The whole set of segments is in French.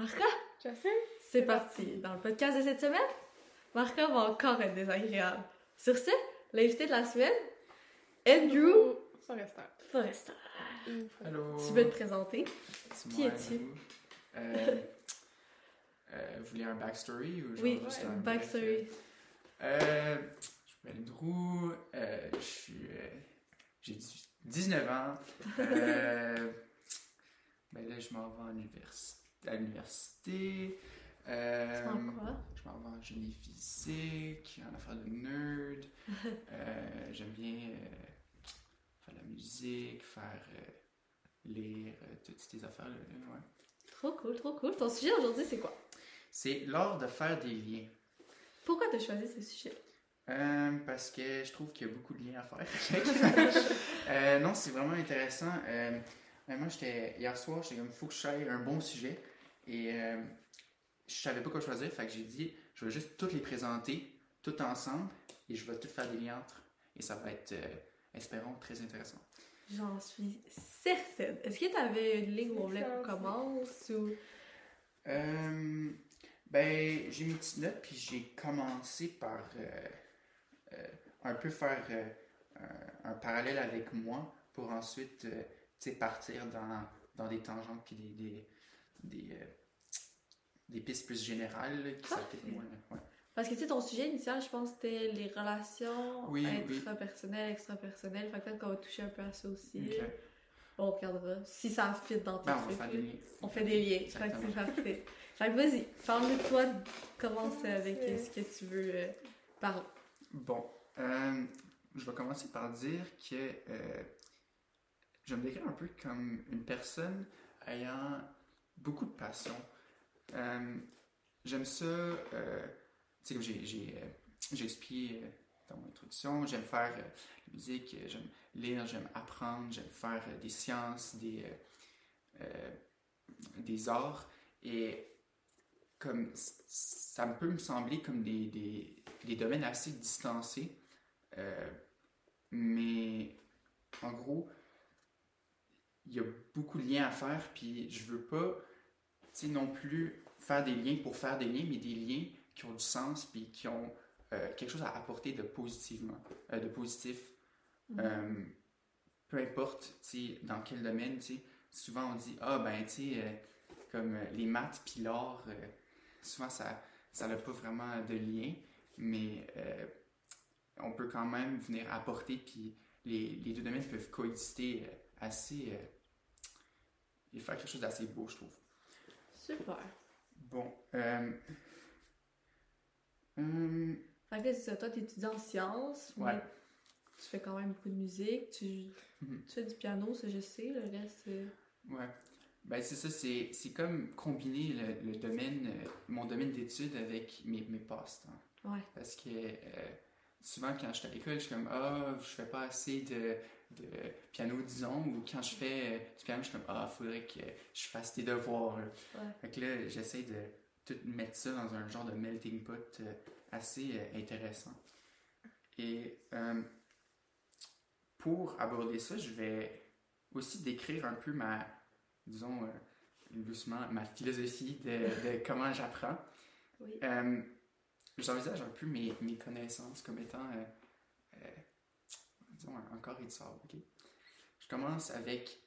Marca, J'assume. c'est parti. Dans le podcast de cette semaine, Marca va encore être désagréable. Sur ce, l'invité de la semaine, Andrew Forrester. Forrester. Allô? Tu veux te présenter? Qui es-tu? Andrew. Euh, euh, vous voulez un backstory ou genre Oui, juste ouais, un backstory. euh, je m'appelle Drew. euh, je suis. euh, J'ai 18 19 ans. Euh, ben là, je m'en vais en univers- à l'université. Euh, Tu quoi? je m'en vais en génie physique, en affaires de nerd. Euh, J'aime bien euh, faire de la musique, faire lire, toutes ces affaires-là. ouais. Trop cool, trop cool. Ton sujet aujourd'hui, c'est quoi? C'est l'art de faire des liens. Pourquoi t'as choisi ce sujet? Euh, parce que je trouve qu'il y a beaucoup de liens à faire. Euh, non, c'est vraiment intéressant. Euh, ben, moi, j'étais hier soir, j'étais comme, faut que je choisisse un bon sujet. Et euh, je savais pas quoi choisir, fait que j'ai dit, je vais juste toutes les présenter, toutes ensemble, et je vais tout faire des liens entre. Et ça va être, euh, espérons, très intéressant. J'en suis certaine. Est-ce que t'avais une ligne où on voulait qu'on commence ou... Euh, ben, j'ai mes petites notes, puis j'ai commencé par euh, euh, un peu faire euh, un, un parallèle avec moi pour ensuite euh, tu partir dans, dans des tangentes puis des, des, des, euh, des pistes plus générales là, qui Parfait. s'appliquent moins. Ouais. Parce que tu sais, ton sujet initial, je pense, c'était les relations Oui, oui. intrapersonnelles, extrapersonnelles. Fait que peut-être qu'on va toucher un peu à ça aussi. On regardera si ça fit dans tes Ben, on trucs. là. des liens. On fait des liens. Fait que c'est parfait. Fait que vas-y, parle-nous de toi. Commence Commencer. avec ce que tu veux euh, parler. Bon, euh, je vais commencer par dire que euh, je me décris un peu comme une personne ayant beaucoup de passion. Euh, J'aime ça, euh, tu sais, comme j'ai- euh, expliqué dans mon introduction, j'aime faire euh, la musique, j'aime lire, j'aime apprendre, j'aime faire des sciences, des, des arts, et comme ça peut me sembler comme des, des, des domaines assez distancés, mais en gros, il y a beaucoup de liens à faire, puis je veux pas, tu non plus faire des liens pour faire des liens, mais des liens qui ont du sens, puis qui ont euh, quelque chose à apporter de positivement, euh, de positif. Mhm. Euh, peu importe, dans quel domaine, souvent on dit, ah ben, tu sais, euh, comme les maths puis l'art, souvent ça ça n'a pas vraiment de lien, mais on peut quand même venir apporter, puis les, les deux domaines peuvent coexister assez et faire quelque chose d'assez beau, je trouve. Super. Bon, euh, hum, Fait que ça. Toi, t'étudies en sciences, Ouais. mais tu fais quand même beaucoup de musique. Tu, Mhm. tu fais du piano, ça, je sais. Le reste, euh, ouais. Ben, c'est ça, c'est c'est comme combiner le, le domaine, euh, mon domaine d'études avec mes, mes passe-temps. ouais. Parce que euh, souvent, quand je suis à l'école, je suis comme Ah, je fais pas assez de, de piano, disons. Ou quand je fais euh, du piano, je suis comme Ah, faudrait que je fasse des devoirs. là. Ouais. Fait que là, j'essaie de tout mettre ça dans un genre de melting pot euh, assez euh, intéressant. Et euh, pour aborder ça, je vais aussi décrire un peu ma, disons, euh, doucement, ma philosophie de, de comment j'apprends. Oui. Euh, J'envisage un peu mes, mes connaissances comme étant, disons, un, un carré de sable. ok? Je commence avec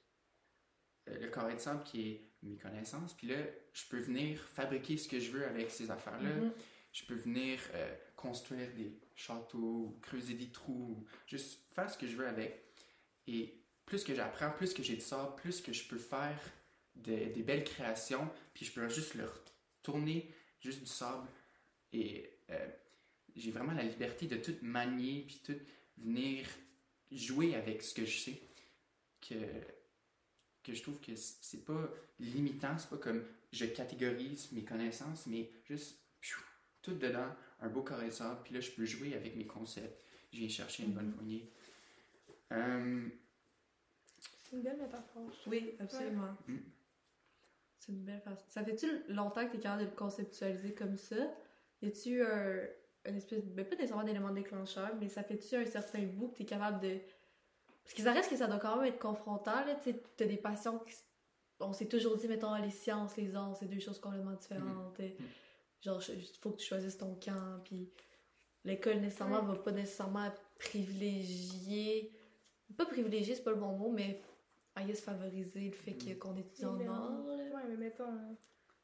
euh, le carré de sable qui est mes connaissances, puis là, je peux venir fabriquer ce que je veux avec ces affaires-là. Mhm. Je peux venir euh, construire des châteaux, creuser des trous, ou juste faire ce que je veux avec. Et plus que j'apprends, plus que j'ai de sable, plus que je peux faire de- des belles créations, puis je peux juste leur tourner juste du sable. Et euh, j'ai vraiment la liberté de tout manier, puis tout venir jouer avec ce que je sais. Que, que je trouve que c'est pas limitant, c'est pas comme je catégorise mes connaissances, mais juste pfiou, tout dedans, un beau sable, puis là je peux jouer avec mes concepts. J'ai cherché une bonne Mhm. poignée. Euh, C'est une belle métaphore. je. Oui, absolument. Mm. C'est une belle façon. Ça fait-tu longtemps que tu es capable de le conceptualiser comme ça? Y a-tu un, une espèce. Ben, pas nécessairement d'élément déclencheur, mais ça fait-tu un certain bout que tu es capable de. Parce que ça reste que ça doit quand même être confrontant, là. Tu sais, t'as des passions qui. on s'est toujours dit, mettons, les sciences, les arts, c'est deux choses complètement différentes. Mm. Genre, il faut que tu choisisses ton camp, puis l'école, nécessairement, va pas nécessairement privilégier. Pas privilégier, c'est pas le bon mot, mais I guess favoriser le fait mm. qu'on étudie en art. Ouais, mais mettons, euh,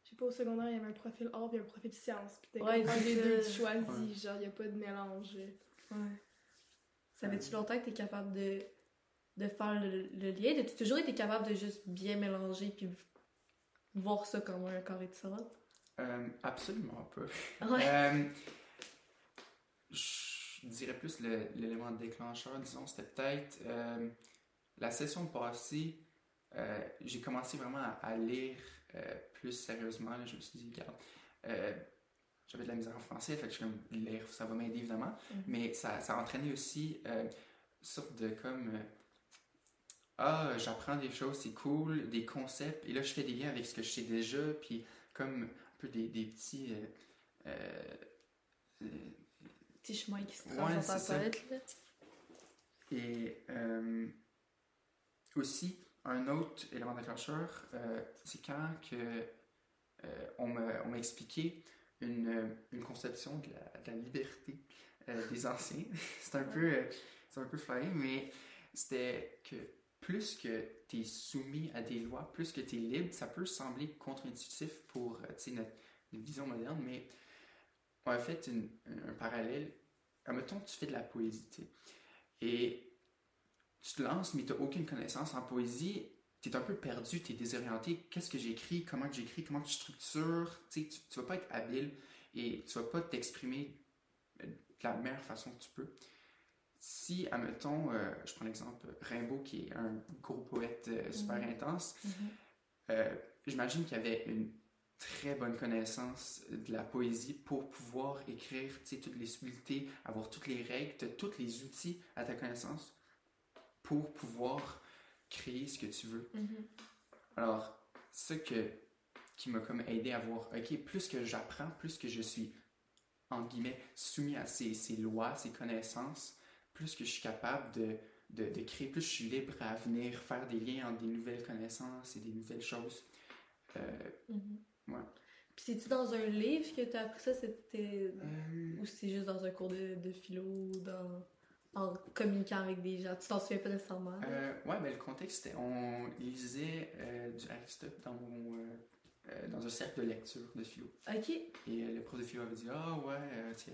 je sais pas, au secondaire, il y avait un profil art puis un profil science. Puis t'es ouais, comme les deux, tu choisis, genre, il y a pas de mélange. Ouais. Ça fait-tu longtemps que t'es capable de, de faire le, lien? As-tu toujours été capable de juste bien mélanger puis voir ça comme un carré de salade? Euh, absolument pas. Euh, je dirais plus l'élément déclencheur, disons, c'était peut-être euh, la session passée, j'ai commencé vraiment à, lire plus sérieusement. je me suis dit, regarde, j'avais de la misère en français, fait que je comme lire, ça va m'aider évidemment, mm-hmm. mais ça, ça a entraîné aussi une sorte de comme ah, j'apprends des choses, c'est cool, des concepts, et là je fais des liens avec ce que je sais déjà, puis comme peu des, des petits. Euh, euh, euh, petits chemins qui se tracent dans ta tête. Et aussi, un autre élément déclencheur, c'est quand que, on m'a expliqué une, une, conception de la, liberté des anciens. c'est un peu, un peu flyé, mais c'était que plus que tu es soumis à des lois, plus que tu es libre, ça peut sembler contre-intuitif pour euh, notre, vision moderne, mais on a fait un parallèle. Admettons, tu fais de la poésie, tu te lances, mais tu n'as aucune connaissance en poésie, tu es un peu perdu, tu es désorienté. Qu'est-ce que j'écris, comment j'écris, comment tu structures, tu ne vas pas être habile et tu ne vas pas t'exprimer de la meilleure façon que tu peux si, admettons, euh, je prends l'exemple Rimbaud, qui est un gros poète euh, super mhm. intense, mhm. Euh, j'imagine qu'il avait une très bonne connaissance de la poésie pour pouvoir écrire toutes les subtilités, avoir toutes les règles, tous les outils à ta connaissance pour pouvoir créer ce que tu veux. Mhm. Alors, ce que, qui m'a comme aidé à voir, ok, plus que j'apprends, plus que je suis, en guillemets, soumis à ces, ces lois, ces connaissances, plus que je suis capable de, de, créer, plus je suis libre à venir faire des liens entre des nouvelles connaissances et des nouvelles choses. Euh, mm-hmm. ouais. Puis c'est-tu dans un livre que tu as appris ça? C'était... Euh, ou c'est juste dans un cours de, de philo, dans... en communiquant avec des gens? Tu t'en souviens pas nécessairement? Euh, ouais, mais ben, le contexte, c'était... On lisait euh, du Aristote dans mon... dans un cercle de lecture de philo. OK. Et le prof de philo avait dit Ah ouais, tiens,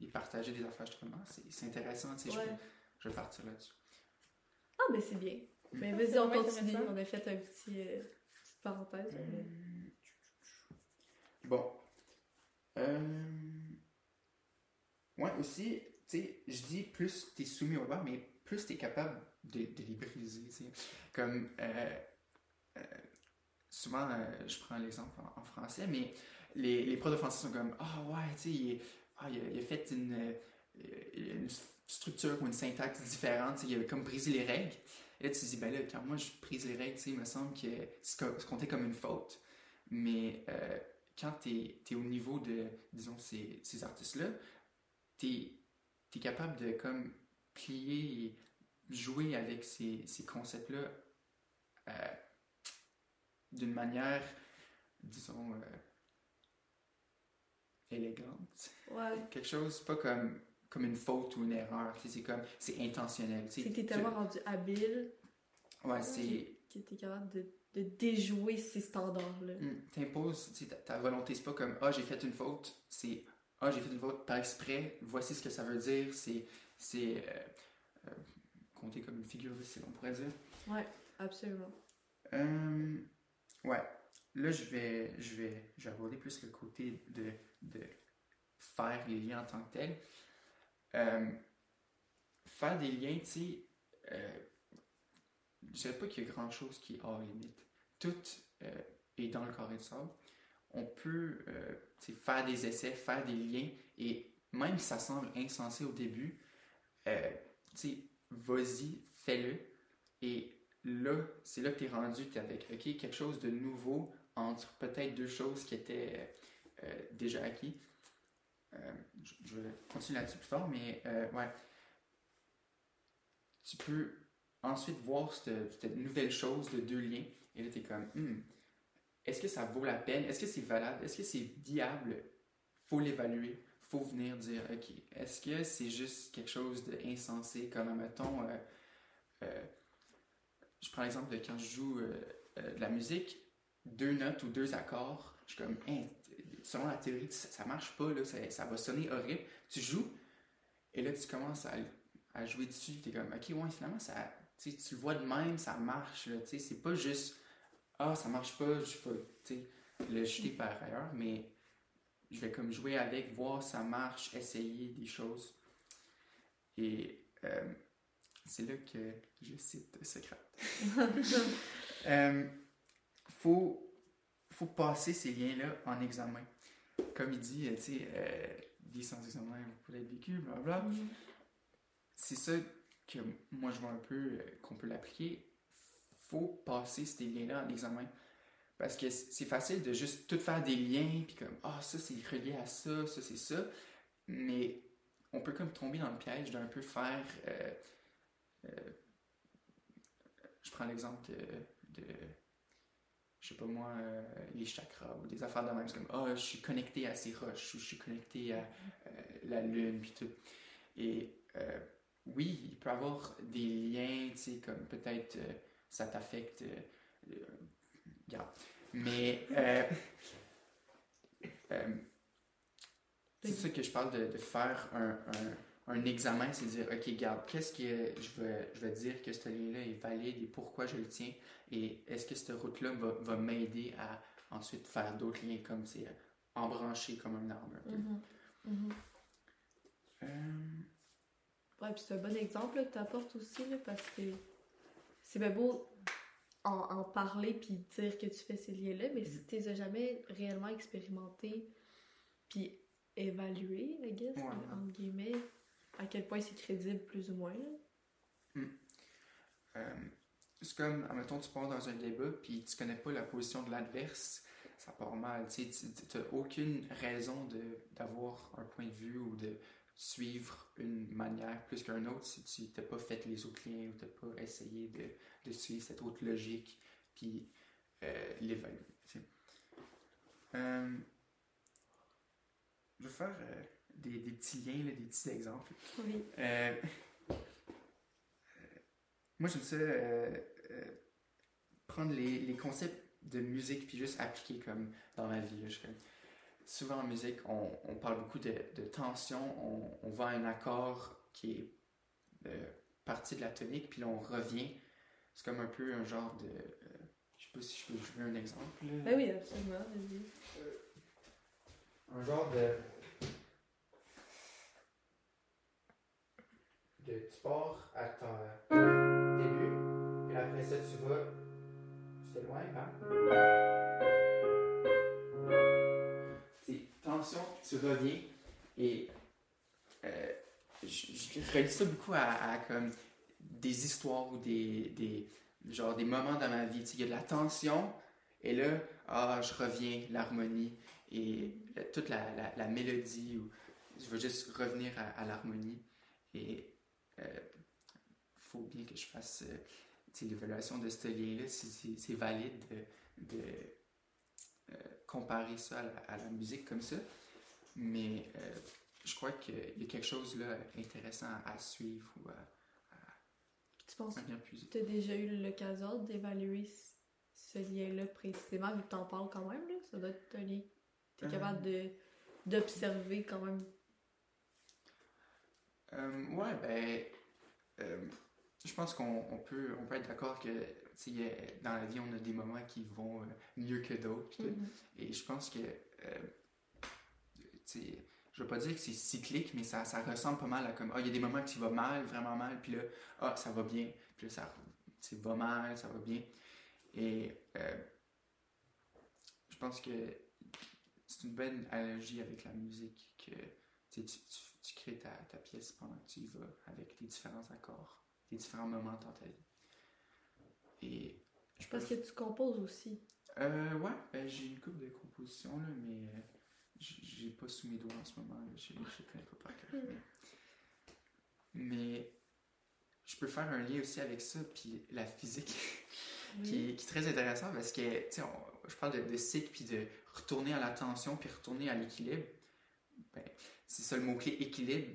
et partager des affaires justement. C'est intéressant, tu sais, je, je, vais partir là-dessus. Ah, mais c'est bien. Mais vas-y, on continue. On a fait un petit, euh, petite parenthèse. Euh, bon. Euh... Ouais, aussi, tu sais, je dis plus tu es soumis au droit, mais plus tu es capable de, de les briser, tu sais. Comme, euh, euh souvent, je prends l'exemple en, français, mais les, les profs de français sont comme, ah ouais, tu sais, ah, il, a, fait une, une, structure ou une syntaxe différente, il a comme brisé les règles. Et là, tu te dis, ben là, quand moi je brise les règles, il me semble que c'est compté comme une faute. Mais euh, quand tu es, au niveau de, disons, ces, ces artistes-là, tu es, capable de comme plier et jouer avec ces, ces concepts-là euh, d'une manière, disons, euh, élégante. Ouais. Quelque chose, pas comme, comme une faute ou une erreur. C'est comme, c'est intentionnel. C'est que t'es tellement rendu habile. Ouais, c'est. Que t'es capable de, de, déjouer ces standards-là. Hmm, t'imposes, ta, ta volonté, c'est pas comme, ah, j'ai fait une faute. C'est, ah, j'ai fait une faute par exprès. Voici ce que ça veut dire. C'est, c'est euh, euh, compter comme une figure de style, on pourrait dire. Ouais, absolument. Euh, ouais. Là, je vais, je, vais, je vais aborder plus le côté de de faire les liens en tant que tel. Euh, faire des liens, tu sais, euh, je ne dirais pas qu'il y a grand chose qui est hors limite. Tout euh, est dans le carré de sable. On peut faire des essais, faire des liens, et même si ça semble insensé au début, tu sais, vas-y, fais-le. Et là, c'est là que tu es rendu, tu es avec ok quelque chose de nouveau entre peut-être deux choses qui étaient euh, déjà acquis. Euh, je, vais continuer là-dessus plus fort, mais euh, ouais. Tu peux ensuite voir cette, nouvelle chose de deux liens Et là, t'es comme, hmm, est-ce que ça vaut la peine? Est-ce que c'est valable? Est-ce que c'est viable? Faut l'évaluer. Faut venir dire, OK, est-ce que c'est juste quelque chose d'insensé, comme, mettons, euh, euh, je prends l'exemple de quand je joue euh, de la musique, deux notes ou deux accords, je suis comme, hein, selon la théorie, ça, marche pas, là, ça, va sonner horrible. Tu joues, et là, tu commences à, jouer dessus, tu es comme, ok, ouais, finalement, ça, tu le vois de même, ça marche, c'est pas juste, ah, ça marche pas, je vais le jeter par ailleurs, mais je vais comme jouer avec, voir ça marche, essayer des choses. Et euh, c'est là que je cite Socrate. euh, faut, faut passer ces liens-là en examen. Comme il dit, tu sais, euh, vie sans examen, vous pouvez être vécu, blablabla. Mm-hmm. C'est ça que moi je vois un peu euh, qu'on peut l'appliquer. Faut passer ces liens-là en examen. Parce que c'est facile de juste tout faire des liens, puis comme, ah, ça c'est relié à ça, ça c'est ça. Mais on peut comme tomber dans le piège d'un peu faire. Euh, je prends l'exemple de je sais pas moi, euh, les chakras ou des affaires de même. Comme, ah, je suis connecté à ces roches ou je suis connecté à euh, la lune, puis tout. Et euh, oui, il peut y avoir des liens, tu sais, comme peut-être ça t'affecte. regarde. Mais c'est ça que je parle de, de faire un, un examen, c'est dire, OK, regarde, qu'est-ce que je vais, je vais dire que ce lien-là est valide et pourquoi je le tiens? Et est-ce que cette route-là va, va m'aider à ensuite faire d'autres liens comme c'est euh, embranché comme un arbre. Euh. Ouais, puis c'est un bon exemple que tu apportes aussi, là, parce que c'est bien beau en, en parler puis dire que tu fais ces liens-là, mais si mm-hmm. tu les as jamais réellement expérimentés puis évalués, I guess, entre guillemets, à quel point c'est crédible, plus ou moins. Hmm. Euh, c'est comme, admettons, tu pars dans un débat puis tu connais pas la position de l'adverse, ça part mal. Tu n'as aucune raison d'avoir un point de vue ou de suivre une manière plus qu'un autre si tu n'as pas fait les autres liens ou tu n'as pas essayé de, de, suivre cette autre logique puis euh, l'évaluer. Euh, je vais faire euh, des, des, petits liens, des petits exemples. Oui. Euh, euh, moi, j'aime ça prendre les, les, concepts de musique puis juste appliquer comme dans ma vie. Souvent en musique, on, on, parle beaucoup de, de tension, on, on, va à un accord qui est partie de la tonique, puis là, on revient. C'est comme un peu un genre de. je sais pas si je peux jouer un exemple. Ben oui, absolument, un genre de tu pars à ton début, et après ça, tu vas, tu t'éloignes, hein? Tu reviens, et euh, je, relis ça beaucoup à, comme des histoires ou des, des, genre des moments dans ma vie. Il y a de la tension, et là, ah, je reviens, l'harmonie, et toute la, la, mélodie, ou je veux juste revenir à, l'harmonie. Et il euh, faut bien que je fasse euh, l'évaluation de ce lien-là, si c'est valide de, comparer ça à la, musique comme ça. Mais je crois qu'il y a quelque chose là intéressant à, suivre ou à, tu penses que tu as déjà eu l'occasion d'évaluer ce lien-là précisément, vu que tu en parles quand même, là? ça doit être un lien. Tu es capable de, d'observer quand même euh, ouais, ben, euh, je pense qu'on peut, on peut être d'accord que dans la vie, on a des moments qui vont euh, mieux que d'autres. Mm-hmm. Et je pense que, je ne veux pas dire que c'est cyclique, mais ça, ça ressemble pas mal à comme, ah, il y a des moments qui va mal, vraiment mal, puis là, ah, ça va bien, puis là, ça va mal, ça va bien. Et je pense que c'est une bonne analogie avec la musique que tu, tu tu crées ta, ta, pièce pendant que tu y vas avec les différents accords, les différents moments dans ta vie. Et je Parce que tu composes aussi. Euh, ouais, ben, j'ai une coupe de composition, là, mais euh, j'ai pas sous mes doigts en ce moment. Je ne connais pas par cœur. Hmm. Mais, je peux faire un lien aussi avec ça, puis la physique, qui, est, très intéressant parce que, tu sais, je parle de, de cycle, puis de retourner à l'attention, puis retourner à l'équilibre. Ben, c'est ça le mot-clé équilibre.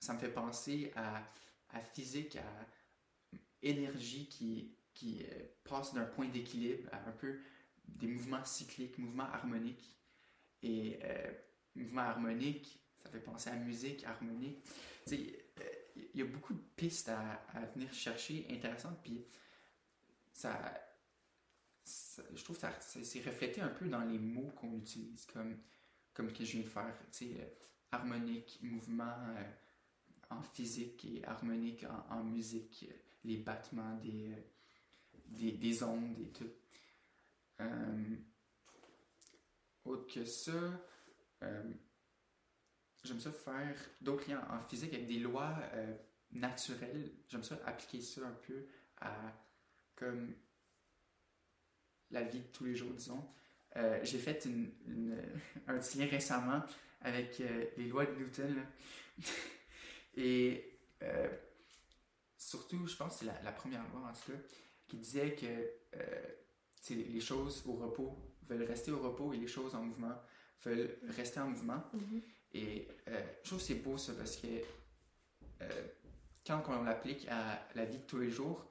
Ça me fait penser à, à physique, à énergie qui, qui euh, passe d'un point d'équilibre à un peu des mouvements cycliques, mouvements harmoniques. Et euh, mouvement harmonique, ça fait penser à musique harmonique. Euh, il y a beaucoup de pistes à, venir chercher intéressantes, puis ça, je trouve que c'est reflété un peu dans les mots qu'on utilise, comme, comme que je viens de faire, euh, harmonique, mouvement en physique et harmonique en, musique, les battements des, des, des, ondes et tout. autre que ça, j'aime ça faire d'autres liens en physique avec des lois euh, naturelles. J'aime ça appliquer ça un peu à comme la vie de tous les jours, disons. Euh, j'ai fait un petit lien récemment avec euh, les lois de Newton. Et surtout, je pense que c'est la, la, première loi en tout cas, qui disait que les choses au repos veulent rester au repos et les choses en mouvement veulent rester en mouvement. Mm-hmm. Et euh, je trouve que c'est beau ça parce que euh, quand on l'applique à la vie de tous les jours,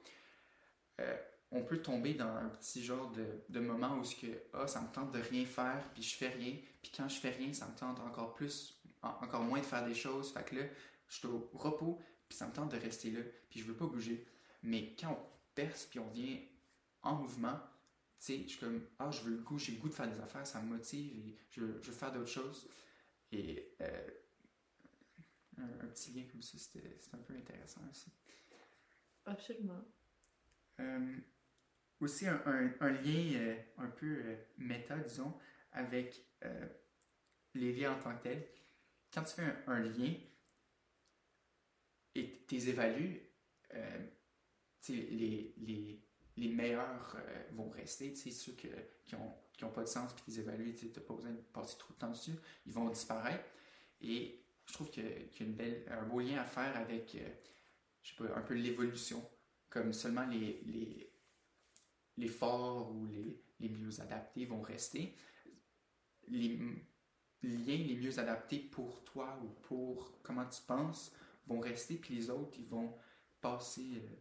euh, on peut tomber dans un petit genre de, de moment où que, ah, ça me tente de rien faire, puis je fais rien, puis quand je fais rien, ça me tente encore plus, encore moins de faire des choses. Fait que là, je suis au repos, puis ça me tente de rester là, puis je veux pas bouger. Mais quand on perce, puis on vient en mouvement, tu sais, je suis comme, ah, je veux le goût, j'ai le goût de faire des affaires, ça me motive, et je, je veux faire d'autres choses. Et euh, un, petit lien comme ça, c'était un peu intéressant aussi. Absolument. Euh, aussi, un, un, lien euh, un peu méta, disons, avec les liens en tant que tels. Quand tu fais un, lien et tu les évalues, les, les, les meilleurs vont rester, ceux que, qui ont qui n'ont pas de sens, puis qu'ils évaluent, tu n'as pas besoin de passer trop de temps dessus, ils vont disparaître. Et je trouve qu'il y a belle, un beau lien à faire avec, euh, je sais pas, un peu l'évolution, comme seulement les, les, les forts ou les, les mieux adaptés vont rester. Les liens les mieux adaptés pour toi ou pour comment tu penses vont rester, puis les autres, ils vont passer, euh,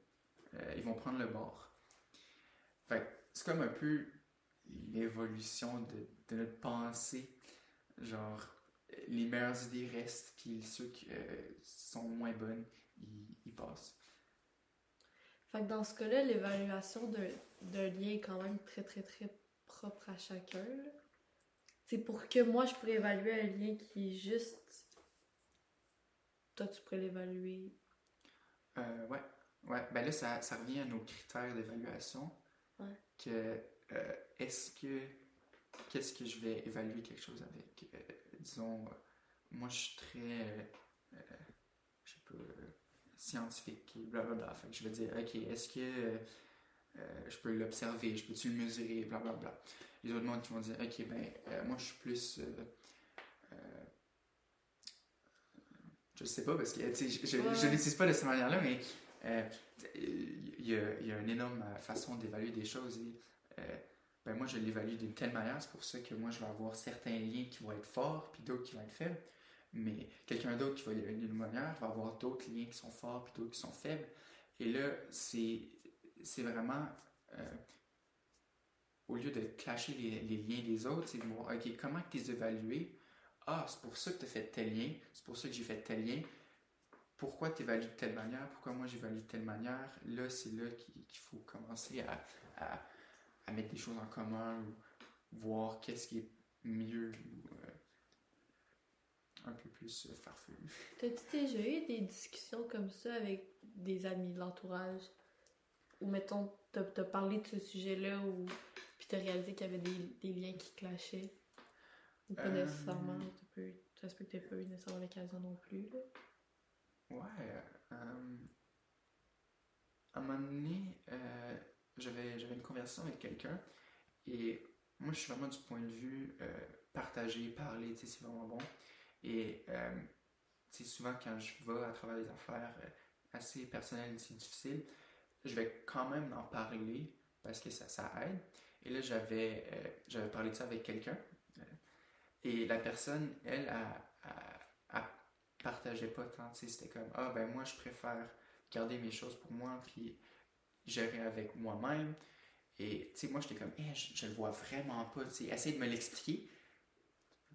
euh, ils vont prendre le bord. c'est comme un peu l'évolution de, de, notre pensée. Genre, les meilleures idées restent, puis ceux qui euh, sont moins bonnes, ils, passent. Fait que dans ce cas-là, l'évaluation d'un lien est quand même très, très, très propre à chacun. C'est pour que moi, je pourrais évaluer un lien qui est juste. Toi, tu pourrais l'évaluer. Euh, ouais. Ouais. Ben là, ça, ça revient à nos critères d'évaluation. Ouais. Que euh, est-ce que qu'est-ce que je vais évaluer quelque chose avec euh, disons euh, moi je suis très je sais pas scientifique et blablabla fait que je vais dire ok est-ce que je peux l'observer je peux-tu le mesurer blablabla les autres mondes qui vont dire ok ben moi je suis plus je sais pas parce que je, je, pas de cette manière-là, mais il y, a, une énorme façon d'évaluer des choses euh, ben moi, je l'évalue d'une telle manière. C'est pour ça que moi, je vais avoir certains liens qui vont être forts, puis d'autres qui vont être faibles. Mais quelqu'un d'autre qui va l'évaluer d'une manière va avoir d'autres liens qui sont forts, puis d'autres qui sont faibles. Et là, c'est, vraiment, euh, au lieu de clasher les, liens des autres, c'est de voir, OK, comment tu les évaluer? Ah, c'est pour ça que tu as fait tel lien, c'est pour ça que j'ai fait tel lien. Pourquoi tu évalues de telle manière? Pourquoi moi j'évalue de telle manière? Là, c'est là qu'il, faut commencer à, à à mettre des choses en commun ou voir qu'est-ce qui est mieux ou euh, un peu plus euh, farfelu. T'as-tu déjà eu des discussions comme ça avec des amis de l'entourage? Ou mettons, t'as as parlé de ce sujet-là ou puis t'as réalisé qu'il y avait des, des, liens qui clashaient? Ou pas euh, nécessairement? Que t'aies pas nécessairement l'occasion non plus, là? Ouais. à un moment donné, j'avais, j'avais une conversation avec quelqu'un et moi je suis vraiment du point de vue euh, partager, parler, c'est vraiment bon. Et euh, souvent quand je vais à travers les affaires, euh, assez personnelles et difficiles, je vais quand même en parler parce que ça, ça aide. Et là, j'avais euh, j'avais parlé de ça avec quelqu'un. Euh, et la personne, elle, a, partageait pas tant. C'était comme, ah ben moi, je préfère garder mes choses pour moi, puis gérer avec moi-même. Et tu sais, moi, j'étais comme, eh, je, le vois vraiment pas. Tu sais, essaye de me l'expliquer.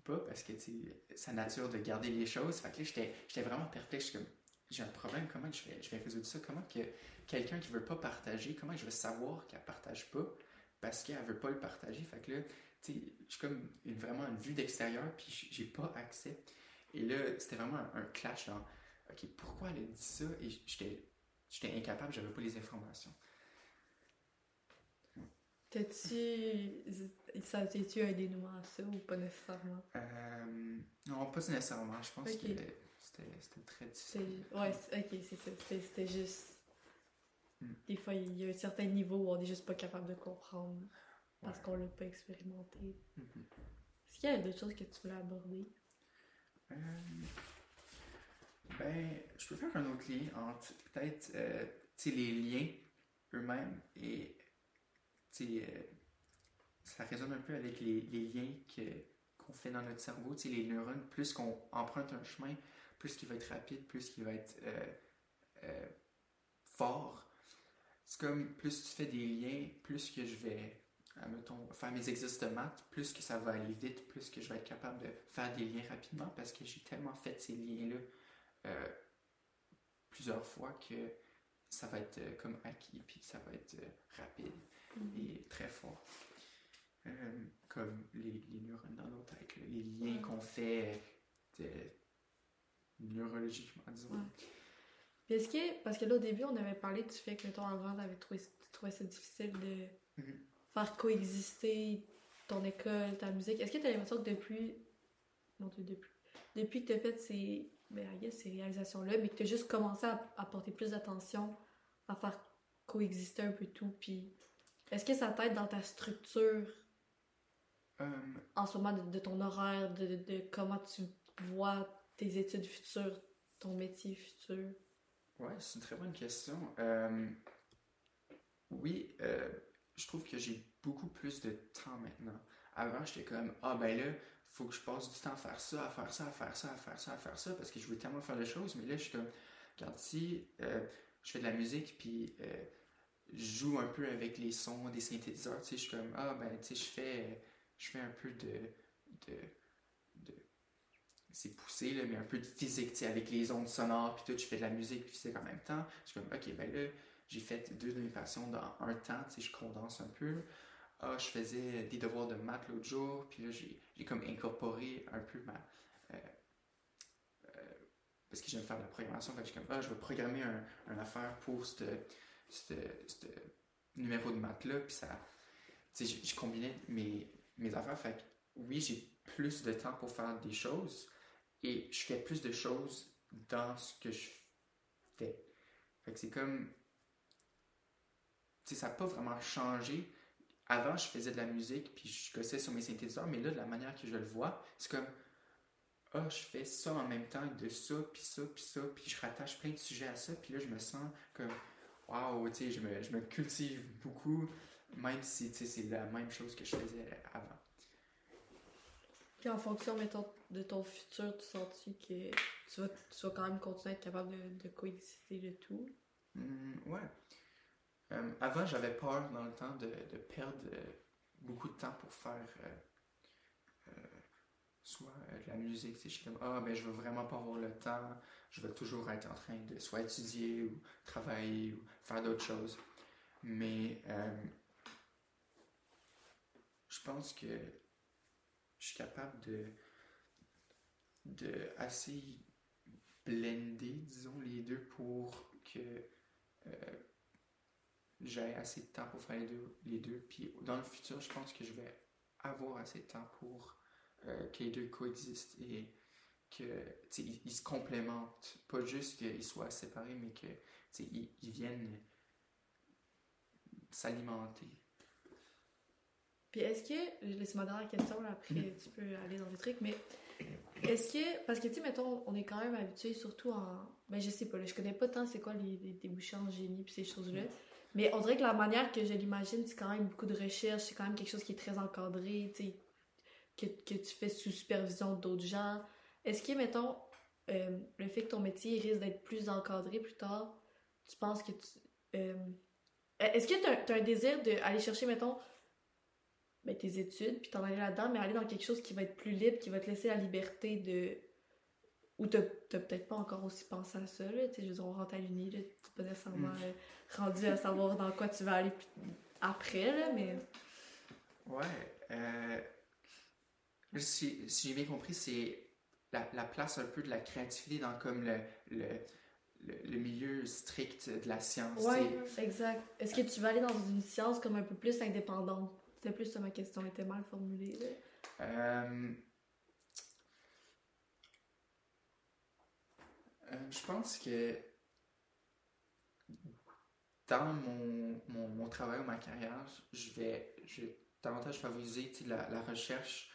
Pas parce que tu sa nature de garder les choses. Fait que là, j'étais vraiment perplexe. comme, j'ai un problème, comment je vais, je vais résoudre ça? Comment que quelqu'un qui veut pas partager, comment je vais savoir qu'elle partage pas? Parce qu'elle veut pas le partager? Fait que là, tu sais, comme vraiment une vue d'extérieur, puis j'ai pas accès. Et là, c'était vraiment un, clash dans, OK, pourquoi elle a dit ça? Et j'étais incapable, j'avais pas les informations. T'as-tu. Ça tu un dénouement à ça ou pas nécessairement? Euh, non, pas nécessairement. Je pense que c'était très difficile. Ouais, ok, c'est ça. C'était juste. Hmm. Des fois, il y a un certain niveau où on est juste pas capable de comprendre parce qu'on l'a pas expérimenté. Mm-hmm. Est-ce qu'il y a d'autres choses que tu voulais aborder? Euh, ben, je peux faire un autre lien entre peut-être euh, les liens eux-mêmes et euh, ça résonne un peu avec les, les liens qu'on fait dans notre cerveau. les neurones, plus qu'on emprunte un chemin, plus qu'il va être rapide, plus qu'il va être fort. C'est comme plus tu fais des liens, plus que je vais mettons, faire mes exercices de maths, plus que ça va aller vite, plus que je vais être capable de faire des liens rapidement parce que j'ai tellement fait ces liens-là euh, plusieurs fois que ça va être euh, comme acquis, puis ça va être euh, rapide mm-hmm. et très fort. comme les, les, neurones dans nos têtes, les liens qu'on fait neurologiquement, disons. Est-ce que, parce que là au début on avait parlé du fait que, mettons, avant, tu trouvé ça difficile de. Mm-hmm faire coexister ton école, ta musique. Est-ce que tu as l'impression que depuis. Mon Dieu, depuis. Depuis que tu as fait ces, ben, ces réalisations-là, mais que tu as juste commencé à, porter plus d'attention, à faire coexister un peu tout, puis. Est-ce que ça t'aide dans ta structure euh, en ce moment de, ton horaire, de, de, comment tu vois tes études futures, ton métier futur? Ouais, c'est une très bonne question. Euh, oui, euh, je trouve que j'ai beaucoup plus de temps maintenant. Avant, j'étais comme, ah ben là, faut que je passe du temps à faire ça, à faire ça, à faire ça, à faire ça, à faire ça, parce que je veux tellement faire des choses. Mais là, je suis comme, regarde, si euh, je fais de la musique, puis euh, je joue un peu avec les sons des synthétiseurs, tu sais, je suis comme, ah ben, tu sais, je fais, je fais un peu de. de, de c'est poussé, là, mais un peu de physique, tu sais, avec les ondes sonores, puis tout, je fais de la musique, physique en même temps. Je suis comme, ok, ben là, j'ai fait deux de mes passions dans un temps, sais, je condense un peu. Ah, je faisais des devoirs de maths l'autre jour, puis là, j'ai comme incorporé un peu ma. Euh, euh, parce que j'aime faire de la programmation, je comme, ah, je vais programmer un, un affaire pour ce numéro de maths-là, puis ça. Tu je combinais mes, mes affaires, fait que oui, j'ai plus de temps pour faire des choses, et je fais plus de choses dans ce que je fais. Fait que c'est comme ça n'a pas vraiment changé. Avant, je faisais de la musique, puis je gossais sur mes synthétiseurs, mais là, de la manière que je le vois, c'est comme, ah, je fais ça en même temps de ça, puis ça, puis ça, puis je rattache plein de sujets à ça, puis là, je me sens comme, waouh, tu sais, je me, je me cultive beaucoup, même si, tu sais, c'est la même chose que je faisais avant. Puis en fonction, mettons, de ton futur, tu sens-tu que tu vas, tu vas quand même continuer à être capable de, de coexister le tout? Mmh, ouais. Euh, avant, j'avais peur dans le temps de, perdre euh, beaucoup de temps pour faire euh, soit de la musique. Je suis comme, ah, mais je veux vraiment pas avoir le temps. Je veux toujours être en train de soit étudier ou travailler ou faire d'autres choses. Mais je pense que je suis capable de, de assez blender, disons, les deux pour que j'ai assez de temps pour faire les deux, les deux. Puis dans le futur, je pense que je vais avoir assez de temps pour euh, que les deux coexistent et qu'ils ils se complémentent. Pas juste qu'ils soient séparés, mais qu'ils ils viennent s'alimenter. Puis est-ce que, c'est ma dernière question, là, après mm. tu peux aller dans les trucs, mais est-ce que, parce que tu sais, mettons, on est quand même habitué, surtout en, ben je sais pas, là, je connais pas tant c'est quoi les, les débouchés en génie puis ces choses-là, mais on dirait que la manière que je l'imagine, c'est quand même beaucoup de recherche, c'est quand même quelque chose qui est très encadré, que, que, tu fais sous supervision d'autres gens. Est-ce que, mettons, euh, le fait que ton métier risque d'être plus encadré plus tard, tu penses que tu. Euh, est-ce que tu as, un désir d'aller chercher, mettons, ben, tes études, puis t'en aller là-dedans, mais aller dans quelque chose qui va être plus libre, qui va te laisser la liberté de. Ou t'as peut-être pas encore aussi pensé à ça, là. Tu sais, je veux dire, on rentre à l'uni, là, t'es pas nécessairement mm. rendu à savoir dans quoi tu vas aller après, là, mais. Ouais. Euh, si, si j'ai bien compris, c'est la, la, place un peu de la créativité dans comme le, le, le, milieu strict de la science. Oui, exact. Est-ce que tu vas aller dans une science comme un peu plus indépendante? C'était plus ça ma question, était mal formulée. Euh, euh, je pense que dans mon, mon, mon, travail ou ma carrière, je vais, je vais davantage favoriser la, la recherche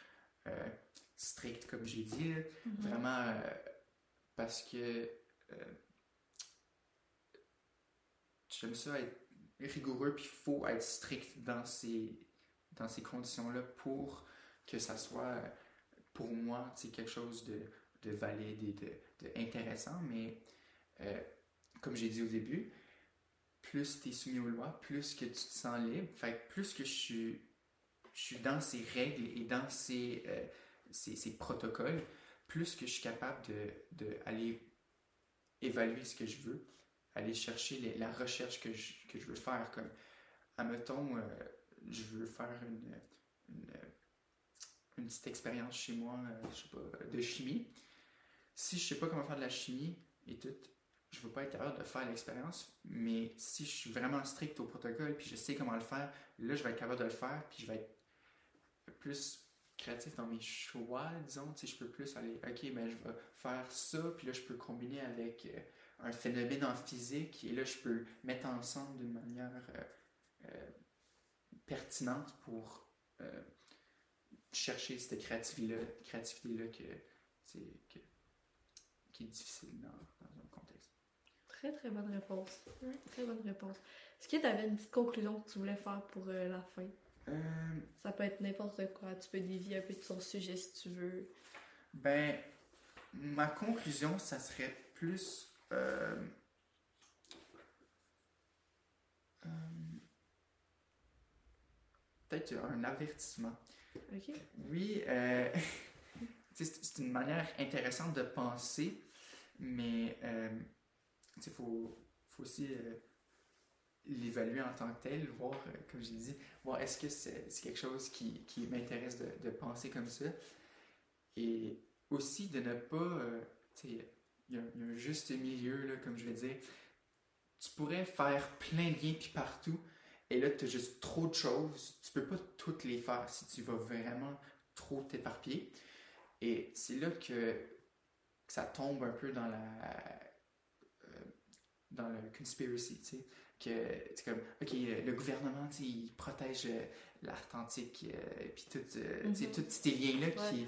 euh, stricte, comme j'ai dit. Mm-hmm. Vraiment, euh, parce que euh, j'aime ça être rigoureux, puis il faut être strict dans ces, dans ces conditions-là pour que ça soit, pour moi, quelque chose de, de valide et de, de intéressant. Mais comme j'ai dit au début, plus tu es soumis aux lois, plus que tu te sens libre. Fait plus que je suis, je suis dans ces règles et dans ces, ces, protocoles, plus que je suis capable de, de, aller évaluer ce que je veux, aller chercher la recherche que je, que je, veux faire. Comme, admettons, euh, je veux faire une, une petite expérience chez moi, euh, je sais pas, de chimie. Si je sais pas comment faire de la chimie et tout, je veux pas être capable de faire l'expérience, mais si je suis vraiment strict au protocole, puis je sais comment le faire, là, je vais être capable de le faire, puis je vais être plus créatif dans mes choix, disons, sais, je peux plus aller, ok, ben je vais faire ça, puis là je peux combiner avec euh, un phénomène en physique, et là je peux mettre ensemble d'une manière euh, pertinente pour chercher cette créativité-là, créativité-là que, que, qui est difficile dans, dans, un contexte. Très très bonne réponse. Très bonne réponse. Est-ce que tu avais une petite conclusion que tu voulais faire pour la fin? Euh, ça peut être n'importe quoi. Tu peux dévier un peu de ton sujet si tu veux. Ben, ma conclusion, ça serait plus. Euh, euh, peut-être un avertissement. Oui, c'est une manière intéressante de penser, mais il faut, faut aussi l'évaluer en tant que tel, voir, euh, comme j'ai dit, voir est-ce que c'est quelque chose qui, qui m'intéresse de, de, penser comme ça. Et aussi de ne pas, euh, il y, a un juste milieu, là, comme je vais dire. Tu pourrais faire plein de liens puis partout, et là, tu as juste trop de choses. Tu peux pas toutes les faire si tu vas vraiment trop t'éparpiller. Et c'est là que, que, ça tombe un peu dans la. Euh, dans le conspiracy, tu sais que c'est comme ok le gouvernement il protège euh, l'Arctique euh, puis tout, euh, mm-hmm. tous ces liens là qui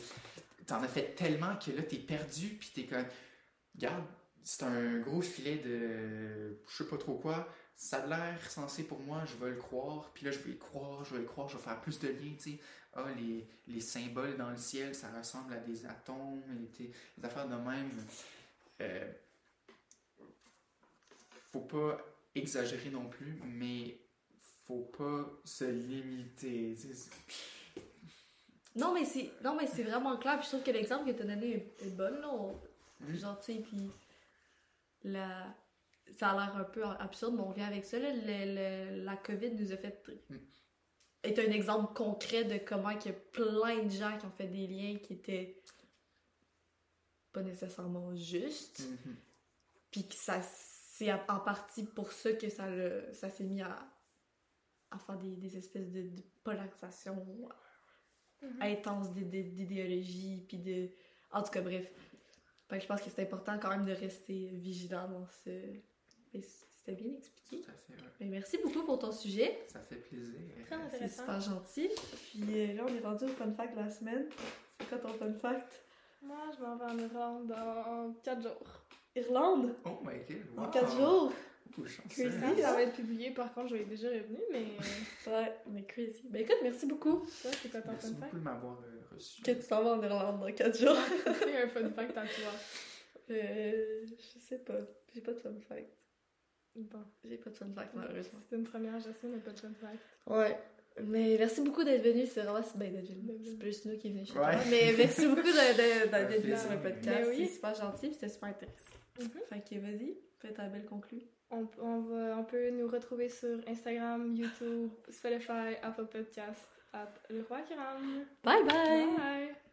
t'en as fait tellement que là t'es perdu puis t'es comme regarde c'est un gros filet de je sais pas trop quoi ça a l'air censé pour moi je vais le croire puis là je vais le croire je vais le croire je vais faire plus de liens tu sais ah les, les symboles dans le ciel ça ressemble à des atomes les affaires de même faut pas exagérer non plus, mais faut pas se limiter. Non, mais c'est non mais c'est vraiment clair. Puis je trouve que l'exemple que tu as donné est, bon. Là. Mm. Genre, tu sais, puis la... ça a l'air un peu absurde, mais on vient avec ça. Là. la COVID nous a fait... Mm. est un exemple concret de comment il y a plein de gens qui ont fait des liens qui étaient pas nécessairement justes. Mm-hmm. Puis que ça c'est en partie pour ça que ça, ça s'est mis à, à faire des, des espèces de, polarisation mm-hmm. intense d'idéologie, puis de... En tout cas, bref. je pense que c'est important quand même de rester vigilant dans ce... C'était bien expliqué. Tout à fait, ouais. Ben, merci beaucoup pour ton sujet. Ça fait plaisir. Très C'est super gentil. Puis euh, là, on est rendu au fun fact de la semaine. C'est quoi ton fun fact? Moi, je m'en vais en Irlande dans 4 jours. Irlande? Oh my god, En wow. 4 jours? Crazy. Ça va être publié, par contre, je vais être déjà revenu, mais Ouais, mais crazy. Ben écoute, merci beaucoup. toi, c'est quoi ton Merci fun beaucoup fact? de m'avoir euh, reçu. Que tu t'en vas en Irlande dans 4 jours. C'est un fun fact à toi. Euh, je sais pas. J'ai pas de fun fact. Bon. J'ai pas de fun fact, malheureusement. C'est une première, Jasmine n'a pas de fun fact. Ouais. Mais merci beaucoup d'être venu. C'est vraiment ben, d'être venu. C'est plus nous qui venons chez Ouais. toi. Mais merci beaucoup d'être venu sur le podcast. Ben oui. C'est super gentil puis c'était super intéressant. Mhm. Fait que vas-y, fais ta belle conclue. On, on, va, on peut nous retrouver sur Instagram, YouTube, Spotify, Apple Podcast, at Le Roi qui rame. Bye bye! Bye!